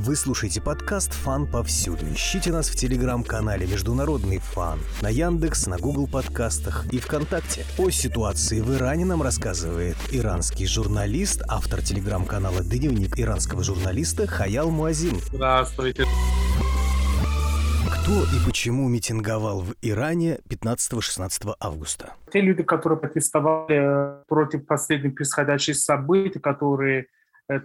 Вы слушаете подкаст «Фан повсюду». Ищите нас в телеграм-канале «Международный фан», на Яндекс, на Google подкастах и ВКонтакте. О ситуации в Иране нам рассказывает иранский журналист, автор телеграм-канала «Дневник иранского журналиста» Хаял Муазин. Здравствуйте. Кто и почему митинговал в Иране 15-16 августа? Те люди, которые протестовали против последних происходящих событий, которые э,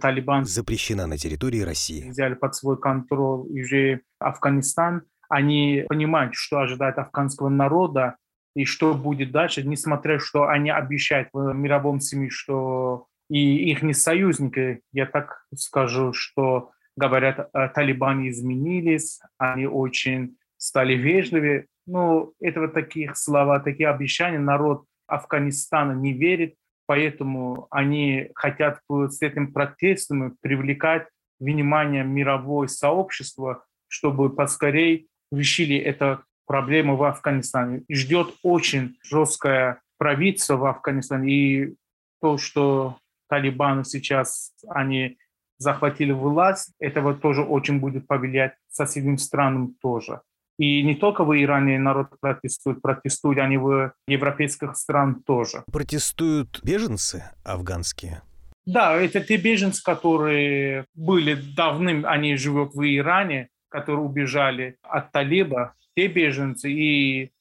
Талибан Запрещена на территории России. взяли под свой контроль уже Афганистан, они понимают, что ожидает афганского народа и что будет дальше, несмотря что они обещают в мировом СМИ, что и их не союзники, я так скажу, что говорят, э, талибаны изменились, они очень стали вежливее. Но этого таких слова, такие обещания народ Афганистана не верит, поэтому они хотят с этим протестом привлекать внимание мирового сообщества, чтобы поскорей решили эту проблему в Афганистане. Ждет очень жесткое правительство в Афганистане. И то, что талибаны сейчас, они захватили власть, этого тоже очень будет повлиять соседним странам тоже. И не только в Иране народ протестует, протестуют они в европейских странах тоже. Протестуют беженцы афганские? Да, это те беженцы, которые были давным, они живут в Иране, которые убежали от талиба, те беженцы и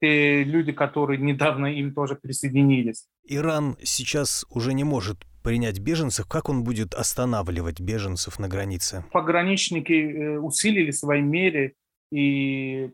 те люди, которые недавно им тоже присоединились. Иран сейчас уже не может принять беженцев, как он будет останавливать беженцев на границе? Пограничники э, усилили свои меры, и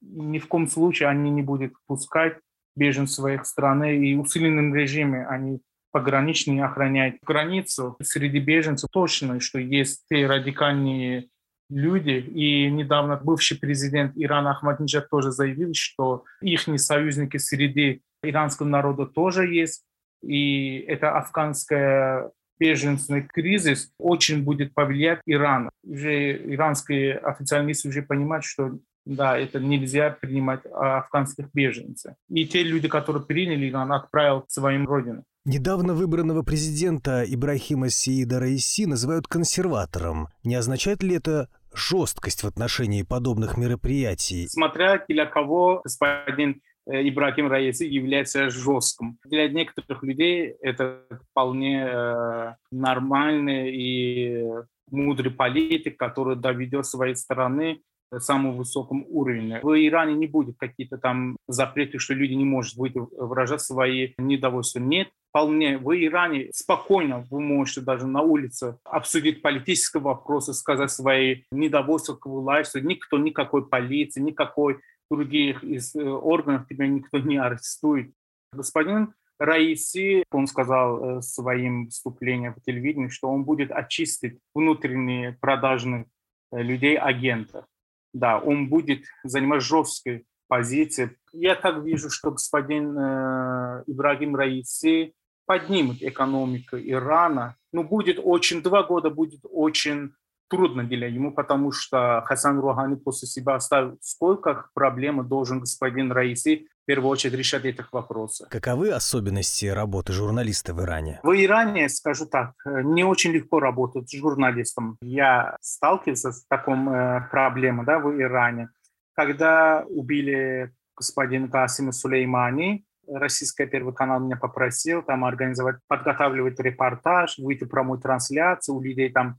ни в коем случае они не будут пускать беженцев своих страны, и усиленным режиме они пограничные охраняют границу. Среди беженцев точно, что есть те радикальные люди. И недавно бывший президент Ирана Ахмадинежад тоже заявил, что их союзники среди иранского народа тоже есть и это афганская беженственный кризис очень будет повлиять Иран. Уже иранские официалисты уже понимают, что да, это нельзя принимать афганских беженцев. И те люди, которые приняли Иран, отправил к своим родинам. Недавно выбранного президента Ибрахима Сиида Раиси называют консерватором. Не означает ли это жесткость в отношении подобных мероприятий? Смотря для кого господин Ибрагим Раиси является жестким. Для некоторых людей это вполне э, нормальный и мудрый политик, который доведет своей страны к самому высокому уровню. В Иране не будет какие-то там запреты, что люди не могут выйти выражать свои недовольства. Нет, вполне в Иране спокойно вы можете даже на улице обсудить политические вопросы, сказать свои недовольства к власти. Никто, никакой полиции, никакой других из э, органов тебя никто не арестует. Господин Раиси, он сказал э, своим выступлением в телевидении, что он будет очистить внутренние продажных э, людей, агентов. Да, он будет занимать жесткой позиции. Я так вижу, что господин э, Ибрагим Раиси поднимет экономику Ирана. Но ну, будет очень, два года будет очень трудно для ему, потому что Хасан Рухани после себя оставил сколько проблем должен господин Раиси в первую очередь решать этих вопросов. Каковы особенности работы журналиста в Иране? В Иране, скажу так, не очень легко работать журналистом. Я сталкивался с такой э, проблемой да, в Иране. Когда убили господина Касима Сулеймани, Российский Первый канал меня попросил там организовать, подготавливать репортаж, выйти прямую трансляцию, у людей там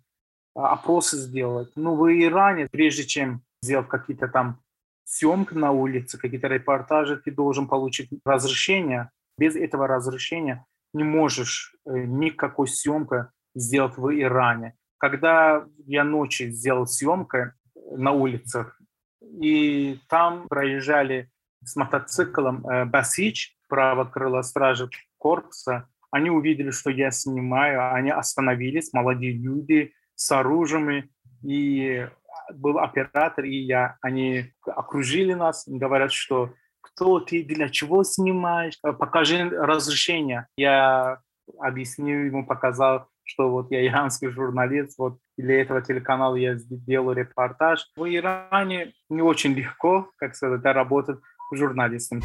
опросы сделать. Ну, в Иране, прежде чем сделать какие-то там съемки на улице, какие-то репортажи, ты должен получить разрешение. Без этого разрешения не можешь э, никакой съемки сделать в Иране. Когда я ночью сделал съемку на улицах, и там проезжали с мотоциклом э, Басич, право крыла стражи корпуса, они увидели, что я снимаю, они остановились, молодые люди, с оружием, и был оператор, и я, они окружили нас, говорят, что кто ты, для чего снимаешь, покажи разрешение. Я объяснил ему, показал, что вот я иранский журналист, вот для этого телеканала я сделал репортаж. В Иране не очень легко, как сказать, работать журналистом.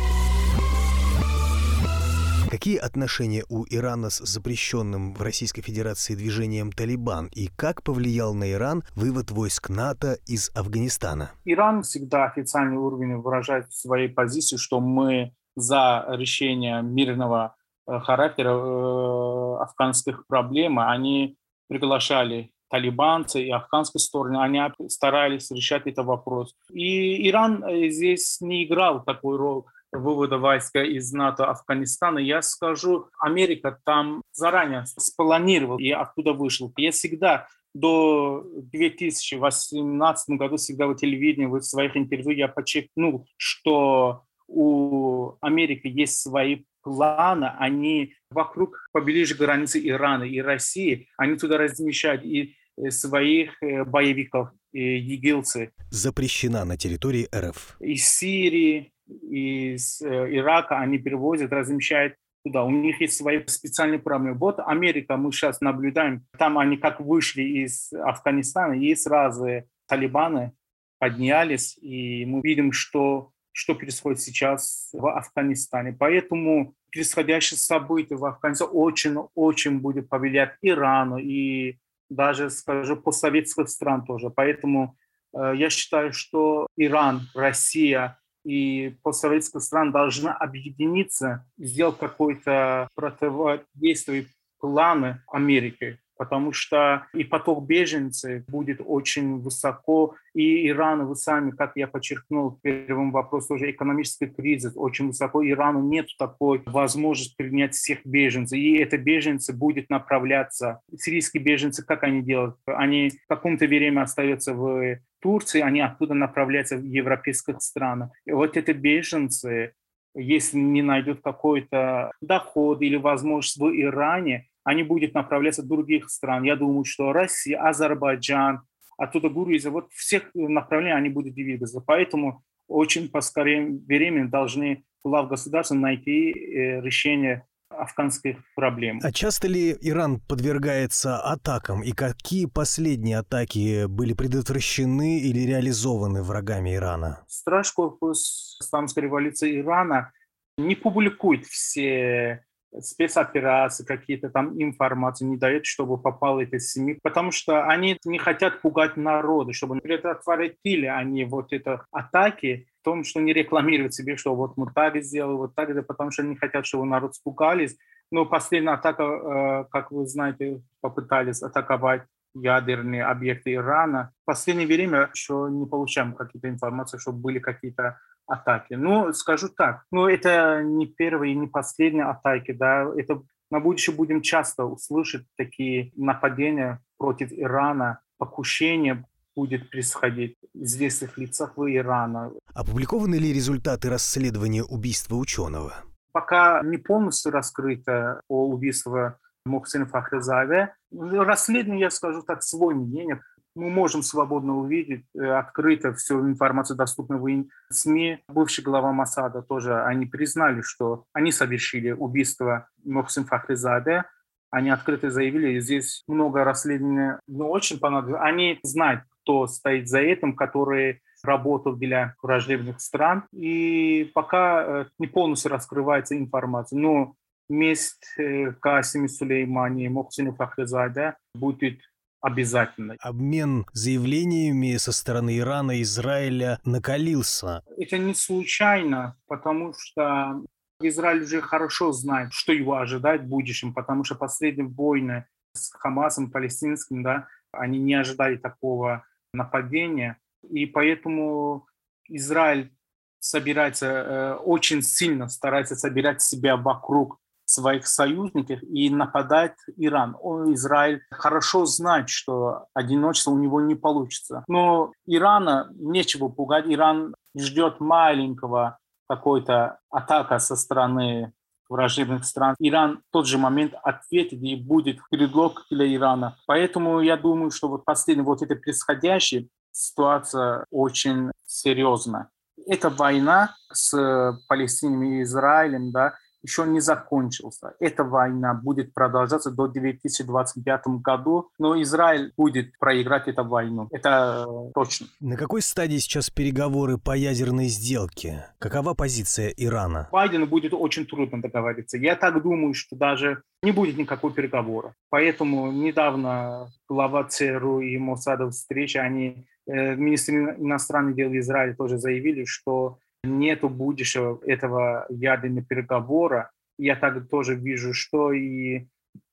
Какие отношения у Ирана с запрещенным в Российской Федерации движением «Талибан» и как повлиял на Иран вывод войск НАТО из Афганистана? Иран всегда официальный уровень выражает своей позиции, что мы за решение мирного э, характера э, афганских проблем. Они приглашали талибанцы и афганской стороны, они старались решать этот вопрос. И Иран э, здесь не играл такой роль вывода войска из НАТО Афганистана, я скажу, Америка там заранее спланировал и оттуда вышел. Я всегда до 2018 года всегда в телевидении, в своих интервью я подчеркнул, что у Америки есть свои планы, они вокруг поближе границы Ирана и России, они туда размещают и э, своих э, боевиков, и егилцы. Запрещена на территории РФ. Из Сирии, из э, Ирака они перевозят, размещают туда. У них есть свои специальные проблемы. Вот Америка, мы сейчас наблюдаем, там они как вышли из Афганистана, и сразу талибаны поднялись, и мы видим, что, что происходит сейчас в Афганистане. Поэтому происходящие события в Афганистане очень-очень будет повлиять Ирану и даже, скажу, постсоветских стран тоже. Поэтому э, я считаю, что Иран, Россия – и постсоветские страны должны объединиться, сделать какое-то противодействие планы Америки потому что и поток беженцев будет очень высоко, и Иран, вы сами, как я подчеркнул в первом вопросе, уже экономический кризис очень высоко, Ирану нет такой возможности принять всех беженцев, и это беженцы будет направляться, сирийские беженцы, как они делают? Они в каком-то время остаются в Турции, они оттуда направляются в европейских страны. И вот эти беженцы, если не найдут какой-то доход или возможность в Иране, они будут направляться в других стран. Я думаю, что Россия, Азербайджан, оттуда Грузия, вот всех направлений они будут двигаться. Поэтому очень поскорее времени должны глав государства найти э, решение афганских проблем. А часто ли Иран подвергается атакам и какие последние атаки были предотвращены или реализованы врагами Ирана? Страж-корпус Исламской революции Ирана не публикует все спецоперации, какие-то там информации не дают, чтобы попало эти семьи, потому что они не хотят пугать народы, чтобы предотвратили они вот это атаки, том, что не рекламировать себе, что вот мы так сделали, вот так, потому что они хотят, чтобы народ спугались. Но последняя атака, э, как вы знаете, попытались атаковать ядерные объекты Ирана. В последнее время еще не получаем какие-то информации, чтобы были какие-то атаки. Ну, скажу так, ну, это не первые и не последние атаки, да, это на будущее будем часто услышать такие нападения против Ирана, покушения будет происходить в известных лицах в Ирана. Опубликованы ли результаты расследования убийства ученого? Пока не полностью раскрыто о убийстве Мухсина Фахрезаде. Расследование, я скажу так, свой мнение мы можем свободно увидеть, э, открыто всю информацию, доступную в СМИ. Бывший глава Масада тоже, они признали, что они совершили убийство Мохсин Фахризаде. Они открыто заявили, здесь много расследований, но очень понадобилось. Они знают, кто стоит за этим, которые работают для враждебных стран. И пока э, не полностью раскрывается информация. Но месть э, Касими Сулеймани и Мохсину Фахризаде будет обязательно. Обмен заявлениями со стороны Ирана и Израиля накалился. Это не случайно, потому что Израиль уже хорошо знает, что его ожидает в будущем, потому что последние войны с Хамасом палестинским, да, они не ожидали такого нападения. И поэтому Израиль собирается э, очень сильно старается собирать себя вокруг своих союзников и нападать Иран. Он, Израиль хорошо знает, что одиночество у него не получится. Но Ирана нечего пугать. Иран ждет маленького какой-то атака со стороны враждебных стран. Иран в тот же момент ответит и будет предлог для Ирана. Поэтому я думаю, что вот последнее вот это происходящее, ситуация очень серьезная. Это война с Палестиной и Израилем, да, еще не закончился. Эта война будет продолжаться до 2025 году, но Израиль будет проиграть эту войну. Это э, точно. На какой стадии сейчас переговоры по ядерной сделке? Какова позиция Ирана? Байдену будет очень трудно договориться. Я так думаю, что даже не будет никакого переговора. Поэтому недавно глава ЦРУ и Моссада встречи, они, э, министры иностранных дел Израиля тоже заявили, что нету будущего этого ядерного переговора. Я так тоже вижу, что и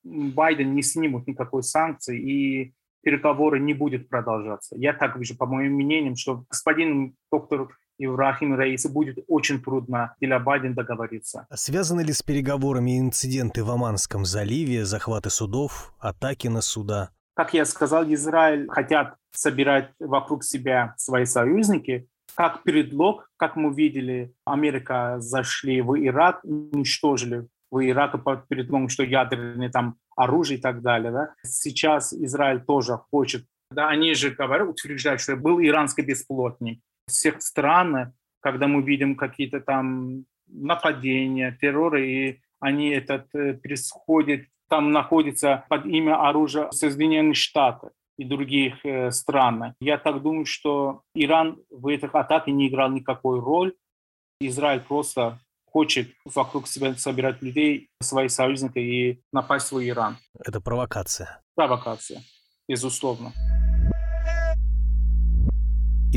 Байден не снимут никакой санкции, и переговоры не будут продолжаться. Я так вижу, по моим мнениям, что господин доктор Ибрахим Раиса будет очень трудно для Байдена договориться. Связаны ли с переговорами инциденты в Оманском заливе, захваты судов, атаки на суда? Как я сказал, Израиль хотят собирать вокруг себя свои союзники, как предлог, как мы видели, Америка зашли в Ирак, уничтожили в Ираке под предлогом, что ядерное там оружие и так далее. Да? Сейчас Израиль тоже хочет. Да, они же говорят, утверждают, что был иранский бесплотник. Всех стран, когда мы видим какие-то там нападения, терроры, и они этот э, происходит, там находится под имя оружия Соединенных Штатов и других э, стран. Я так думаю, что Иран в этих атаках не играл никакой роль. Израиль просто хочет вокруг себя собирать людей, своих союзников и напасть в Иран. Это провокация. Провокация, безусловно.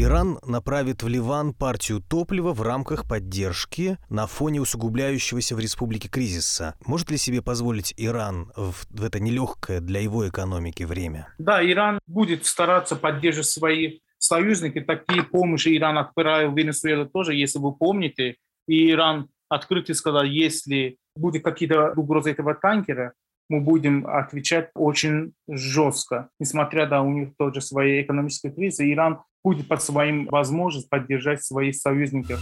Иран направит в Ливан партию топлива в рамках поддержки на фоне усугубляющегося в республике кризиса. Может ли себе позволить Иран в, в это нелегкое для его экономики время? Да, Иран будет стараться поддерживать свои союзники. Такие помощи Иран отправил в Венесуэлу тоже, если вы помните. И Иран открыто сказал, если будет какие-то угрозы этого танкера, мы будем отвечать очень жестко. Несмотря на у них тоже свои экономические кризисы, Иран будет по своим возможностям поддержать своих союзников.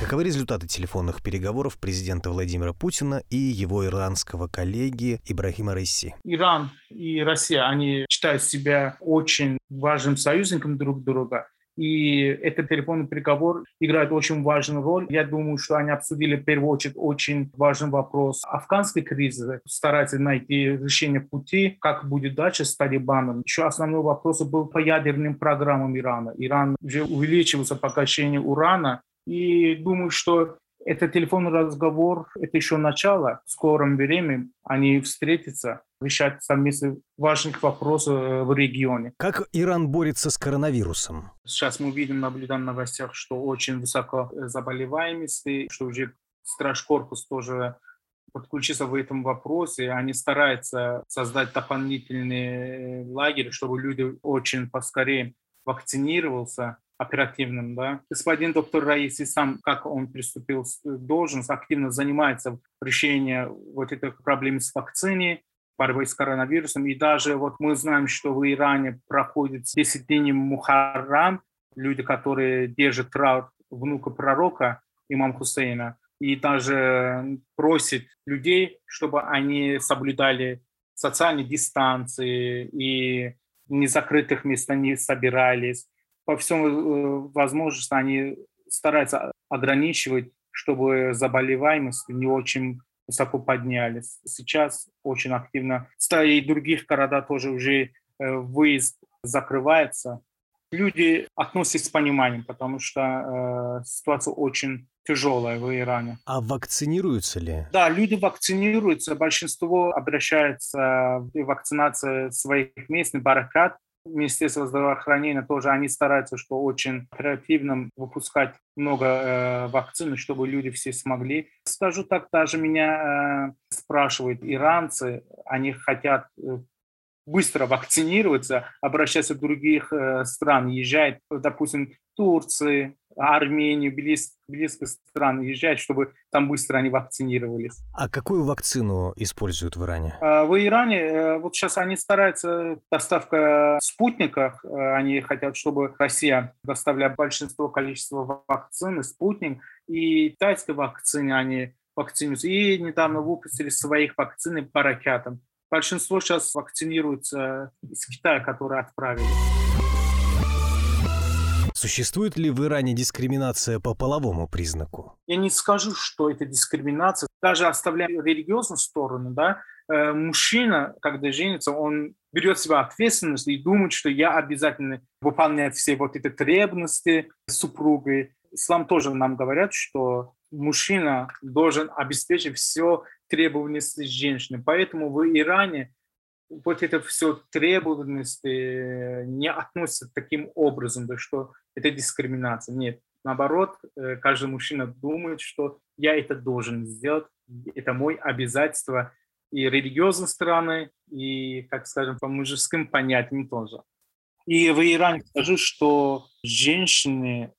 Каковы результаты телефонных переговоров президента Владимира Путина и его иранского коллеги Ибрахима Рейси? Иран и Россия, они считают себя очень важным союзником друг друга. И этот телефонный переговор играет очень важную роль. Я думаю, что они обсудили в первую очередь очень важный вопрос афганской кризисы, стараются найти решение пути, как будет дальше с Талибаном. Еще основной вопрос был по ядерным программам Ирана. Иран уже увеличивался поглощение урана, и думаю, что этот телефонный разговор – это еще начало. В скором времени они встретятся, решать совместно важных вопросов э, в регионе. Как Иран борется с коронавирусом? Сейчас мы видим, наблюдаем в новостях, что очень высоко заболеваемость, что уже Страж-корпус тоже подключиться в этом вопросе. Они стараются создать дополнительные лагеря, чтобы люди очень поскорее вакцинировался оперативным. Да. Господин доктор Раиси сам, как он приступил к должность, активно занимается решением вот этих проблем с вакциной, борьбой с коронавирусом. И даже вот мы знаем, что в Иране проходит 10 дней Мухаррам, люди, которые держат траур внука пророка, имам Хусейна, и даже просит людей, чтобы они соблюдали социальные дистанции и в незакрытых местах не собирались по всем э, возможности они стараются ограничивать, чтобы заболеваемость не очень высоко поднялись. Сейчас очень активно. И других городах тоже уже э, выезд закрывается. Люди относятся с пониманием, потому что э, ситуация очень тяжелая в Иране. А вакцинируются ли? Да, люди вакцинируются. Большинство обращается в вакцинацию своих местных баракат. Министерство здравоохранения тоже, они стараются, что очень оперативно выпускать много э, вакцин, чтобы люди все смогли. Скажу так, даже меня э, спрашивают иранцы, они хотят э, быстро вакцинироваться, обращаться в других э, стран, езжать, допустим, Турции, Армению, близ, близко стран езжать, чтобы там быстро они вакцинировались. А какую вакцину используют в Иране? А, в Иране, э, вот сейчас они стараются, доставка спутников, э, они хотят, чтобы Россия доставляла большинство количества вакцин, спутник, и тайской вакцины они вакцинируются. И недавно выпустили своих вакцин по ракетам. Большинство сейчас вакцинируются из Китая, которые отправили. Существует ли в Иране дискриминация по половому признаку? Я не скажу, что это дискриминация. Даже оставляя религиозную сторону, да, э, мужчина, когда женится, он берет себя ответственность и думает, что я обязательно выполняю все вот эти требности супруги. Ислам тоже нам говорят, что мужчина должен обеспечить все требованности женщины. Поэтому в Иране вот это все требованности не относятся таким образом, да, что это дискриминация. Нет, наоборот, э, каждый мужчина думает, что я это должен сделать, это мой обязательство и религиозной стороны, и, как скажем, по мужским понятиям тоже. И в Иране скажу, что женщины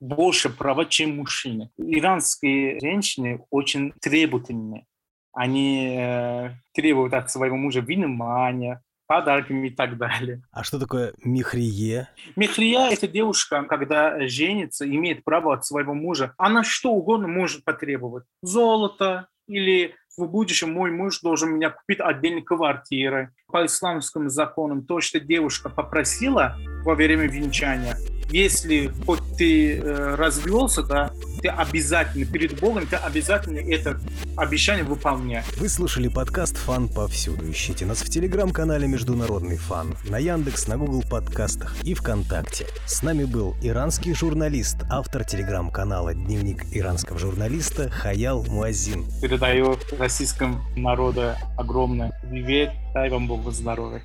больше права, чем мужчины. Иранские женщины очень требовательные. Они э, требуют от своего мужа внимания, подарками и так далее. А что такое михрие? Михрия – это девушка, когда женится, имеет право от своего мужа. Она что угодно может потребовать. Золото или в будущем мой муж должен меня купить отдельной квартиры. По исламским законам то, что девушка попросила во время венчания, если хоть ты э, развелся, да, ты обязательно перед Богом, ты обязательно это обещание выполняешь. Вы слушали подкаст «Фан повсюду». Ищите нас в телеграм-канале «Международный фан», на Яндекс, на Google подкастах и ВКонтакте. С нами был иранский журналист, автор телеграм-канала «Дневник иранского журналиста» Хаял Муазин. Передаю российскому народу огромный привет. Дай вам Бог здоровья.